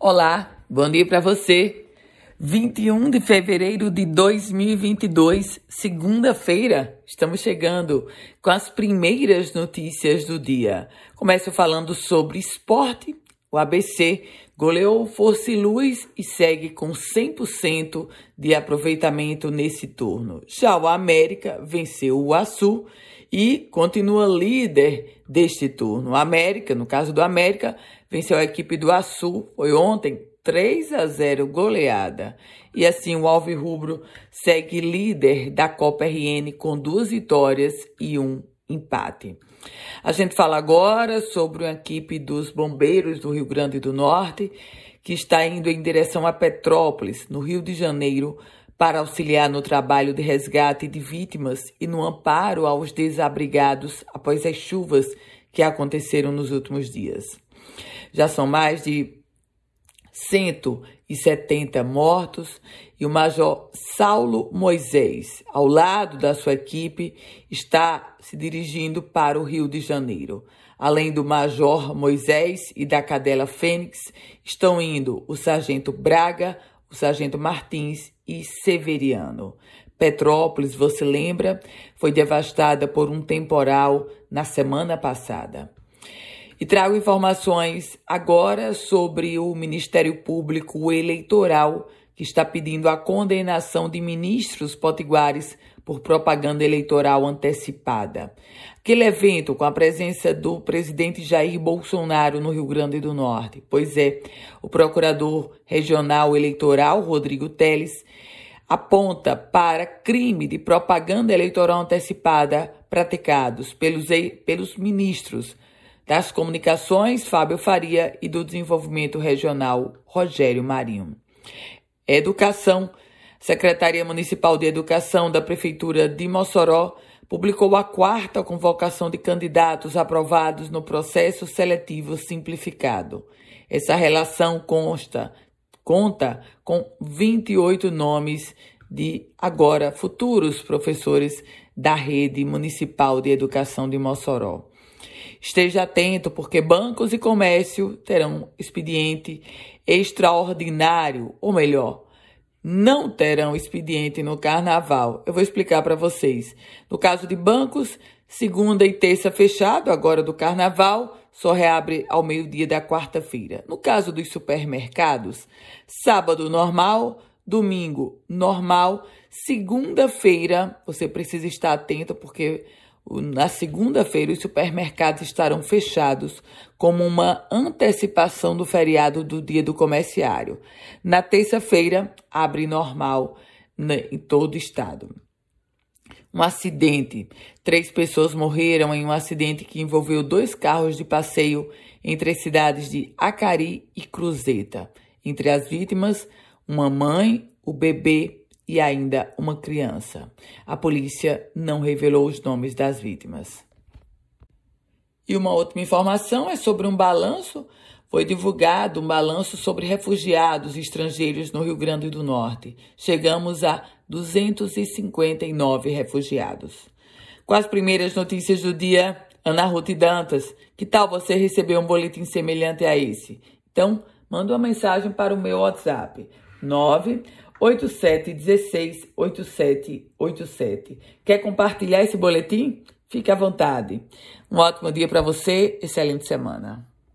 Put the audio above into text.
Olá, bom dia para você. 21 de fevereiro de 2022, segunda-feira, estamos chegando com as primeiras notícias do dia. Começo falando sobre esporte. O ABC goleou Força e Luz e segue com 100% de aproveitamento nesse turno. Já o América venceu o Açu e continua líder deste turno. O América, no caso do América, venceu a equipe do Açu, foi ontem 3 a 0 goleada. E assim o Alvirrubro segue líder da Copa RN com duas vitórias e um empate. A gente fala agora sobre a equipe dos bombeiros do Rio Grande do Norte, que está indo em direção a Petrópolis, no Rio de Janeiro, para auxiliar no trabalho de resgate de vítimas e no amparo aos desabrigados após as chuvas que aconteceram nos últimos dias. Já são mais de 170 mortos e o Major Saulo Moisés, ao lado da sua equipe, está se dirigindo para o Rio de Janeiro. Além do Major Moisés e da Cadela Fênix, estão indo o Sargento Braga, o Sargento Martins e Severiano. Petrópolis, você lembra, foi devastada por um temporal na semana passada. E trago informações agora sobre o Ministério Público Eleitoral, que está pedindo a condenação de ministros potiguares por propaganda eleitoral antecipada. Aquele evento com a presença do presidente Jair Bolsonaro no Rio Grande do Norte. Pois é, o procurador regional eleitoral, Rodrigo Teles, aponta para crime de propaganda eleitoral antecipada praticados pelos, pelos ministros das Comunicações, Fábio Faria, e do Desenvolvimento Regional, Rogério Marinho. Educação. Secretaria Municipal de Educação da Prefeitura de Mossoró publicou a quarta convocação de candidatos aprovados no processo seletivo simplificado. Essa relação consta conta com 28 nomes de agora futuros professores da rede municipal de educação de Mossoró. Esteja atento, porque bancos e comércio terão expediente extraordinário, ou melhor, não terão expediente no carnaval. Eu vou explicar para vocês. No caso de bancos, segunda e terça fechado, agora do carnaval, só reabre ao meio-dia da quarta-feira. No caso dos supermercados, sábado normal, domingo normal, segunda-feira, você precisa estar atento porque na segunda-feira, os supermercados estarão fechados como uma antecipação do feriado do Dia do Comerciário. Na terça-feira, abre normal em todo o estado. Um acidente. Três pessoas morreram em um acidente que envolveu dois carros de passeio entre as cidades de Acari e Cruzeta. Entre as vítimas, uma mãe, o bebê e ainda uma criança. A polícia não revelou os nomes das vítimas. E uma última informação é sobre um balanço. Foi divulgado um balanço sobre refugiados estrangeiros no Rio Grande do Norte. Chegamos a 259 refugiados. Com as primeiras notícias do dia, Ana Ruth Dantas, que tal você receber um boletim semelhante a esse? Então, manda uma mensagem para o meu WhatsApp 9 8716 8787. Quer compartilhar esse boletim? Fique à vontade. Um ótimo dia para você, excelente semana.